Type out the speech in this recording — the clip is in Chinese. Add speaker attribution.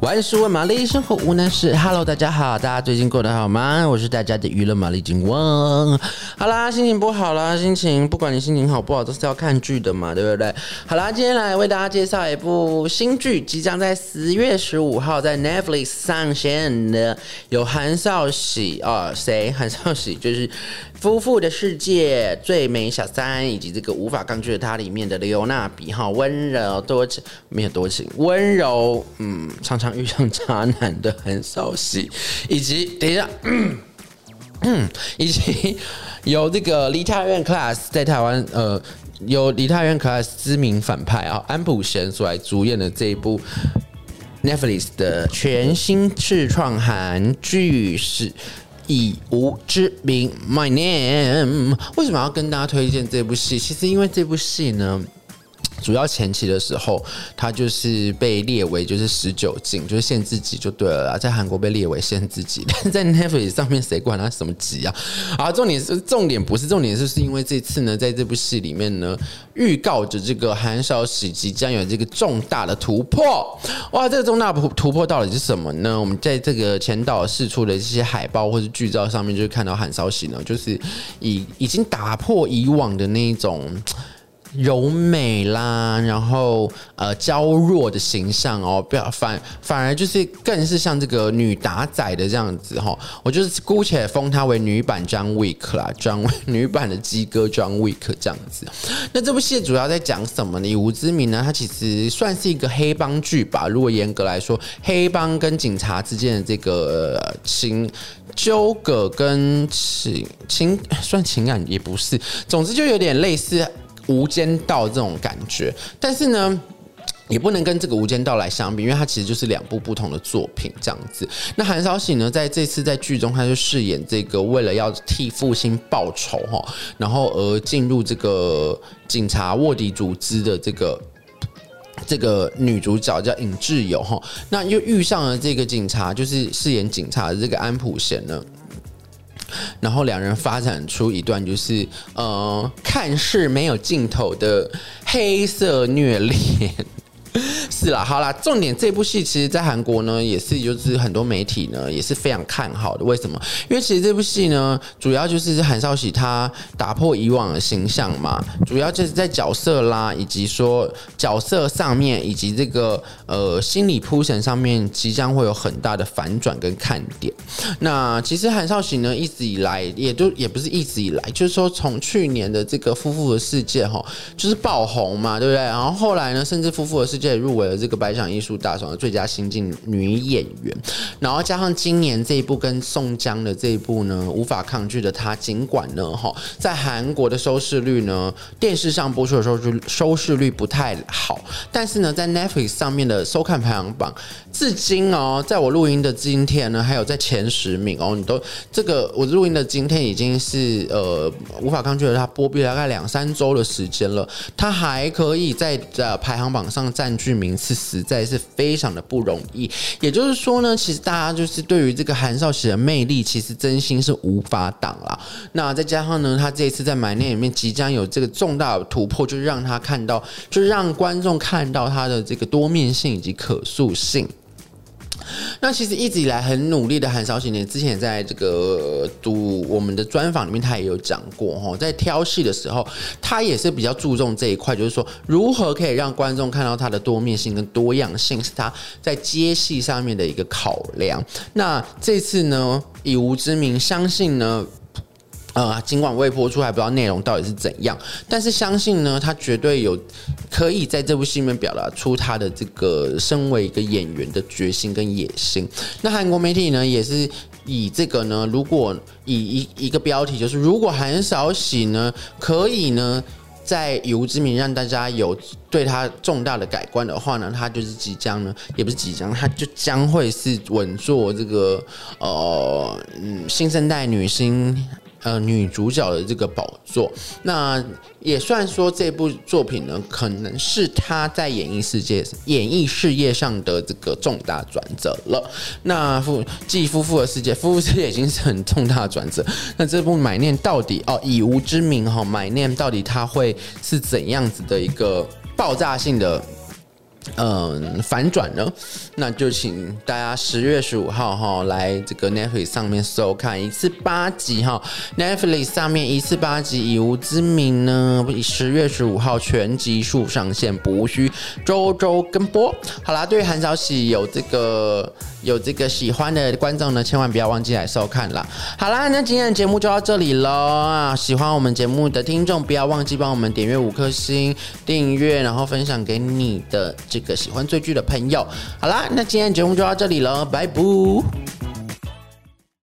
Speaker 1: 万事问玛丽，生活无难事。Hello，大家好，大家最近过得好吗？我是大家的娱乐玛丽金旺。好啦，心情不好啦，心情不管你心情好不好，都是要看剧的嘛，对不对？好啦，今天来为大家介绍一部新剧，即将在十月十五号在 Netflix 上线的，有韩韶禧啊，谁？韩韶禧就是。夫妇的世界、最美小三以及这个无法抗拒的他里面的刘娜比哈，温柔多情没有多情，温柔嗯，常常遇上渣男的韩韶禧，以及等一下，嗯，以及由这个梨泰院 Class 在台湾呃，由梨泰院 Class 知名反派啊安普贤所来主演的这一部 Netflix 的全新自创韩剧是。以吾之名，My name。为什么要跟大家推荐这部戏？其实因为这部戏呢。主要前期的时候，他就是被列为就是十九禁，就是限制级就对了啦。在韩国被列为限制级，但是在 Netflix 上面谁管他什么级啊？啊，重点是重点不是重点，是是因为这次呢，在这部戏里面呢，预告着这个韩韶禧即将有这个重大的突破。哇，这个重大突突破到底是什么呢？我们在这个前导释出的这些海报或者剧照上面，就会看到韩韶禧呢，就是已已经打破以往的那一种。柔美啦，然后呃娇弱的形象哦，不要反反而就是更是像这个女打仔的这样子哈、哦，我就是姑且封她为女版 John Wick 啦，John 女版的鸡哥 John Wick 这样子。那这部戏主要在讲什么呢？以吾之名呢，它其实算是一个黑帮剧吧。如果严格来说，黑帮跟警察之间的这个情纠葛跟情情算情感也不是，总之就有点类似。无间道这种感觉，但是呢，也不能跟这个无间道来相比，因为它其实就是两部不同的作品这样子。那韩韶禧呢，在这次在剧中，他就饰演这个为了要替父亲报仇哈，然后而进入这个警察卧底组织的这个这个女主角叫尹智友哈，那又遇上了这个警察，就是饰演警察的这个安普贤呢。然后两人发展出一段就是呃，看似没有尽头的黑色虐恋。是啦，好啦，重点这部戏其实，在韩国呢，也是就是很多媒体呢也是非常看好的。为什么？因为其实这部戏呢，主要就是韩韶禧他打破以往的形象嘛，主要就是在角色啦，以及说角色上面，以及这个呃心理铺陈上面，即将会有很大的反转跟看点。那其实韩韶禧呢，一直以来也都也不是一直以来，就是说从去年的这个《夫妇的世界》哈，就是爆红嘛，对不对？然后后来呢，甚至《夫妇的世界》入围了这个百想艺术大赏的最佳新晋女演员，然后加上今年这一部跟宋江的这一部呢，无法抗拒的他，尽管呢哈，在韩国的收视率呢，电视上播出的时候就收视率不太好，但是呢，在 Netflix 上面的收看排行榜，至今哦，在我录音的今天呢，还有在前十名哦，你都这个我录音的今天已经是呃无法抗拒的他播毕大概两三周的时间了，他还可以在呃排行榜上占剧名。是实在是非常的不容易，也就是说呢，其实大家就是对于这个韩韶禧的魅力，其实真心是无法挡啦。那再加上呢，他这一次在《满念》里面即将有这个重大的突破，就是让他看到，就是让观众看到他的这个多面性以及可塑性。那其实一直以来很努力的韩韶禧呢，之前也在这个读我们的专访里面，他也有讲过哈，在挑戏的时候，他也是比较注重这一块，就是说如何可以让观众看到他的多面性跟多样性，是他在接戏上面的一个考量。那这次呢，以吾之名，相信呢。呃，尽管未播出，还不知道内容到底是怎样，但是相信呢，他绝对有可以在这部戏里面表达出他的这个身为一个演员的决心跟野心。那韩国媒体呢，也是以这个呢，如果以一一个标题，就是如果韩韶禧呢，可以呢，在以无之名让大家有对他重大的改观的话呢，他就是即将呢，也不是即将，他就将会是稳坐这个呃嗯新生代女星。呃，女主角的这个宝座，那也算说这部作品呢，可能是她在演艺世界、演艺事业上的这个重大转折了。那夫继夫妇的世界，夫妇世界已经是很重大的转折。那这部《My Name》到底哦，以吾之名哈，《My Name》到底它会是怎样子的一个爆炸性的嗯，反转呢，那就请大家十月十五号哈来这个 Netflix 上面收看一次八集哈，Netflix 上面一次八集，以吾之名呢，十月十五号全集数上线，不需周周跟播。好啦，对于韩韶禧有这个有这个喜欢的观众呢，千万不要忘记来收看啦。好啦，那今天的节目就到这里喽啊！喜欢我们节目的听众，不要忘记帮我们点阅五颗星、订阅，然后分享给你的一个喜欢追剧的朋友，好啦，那今天节目就到这里了，拜拜。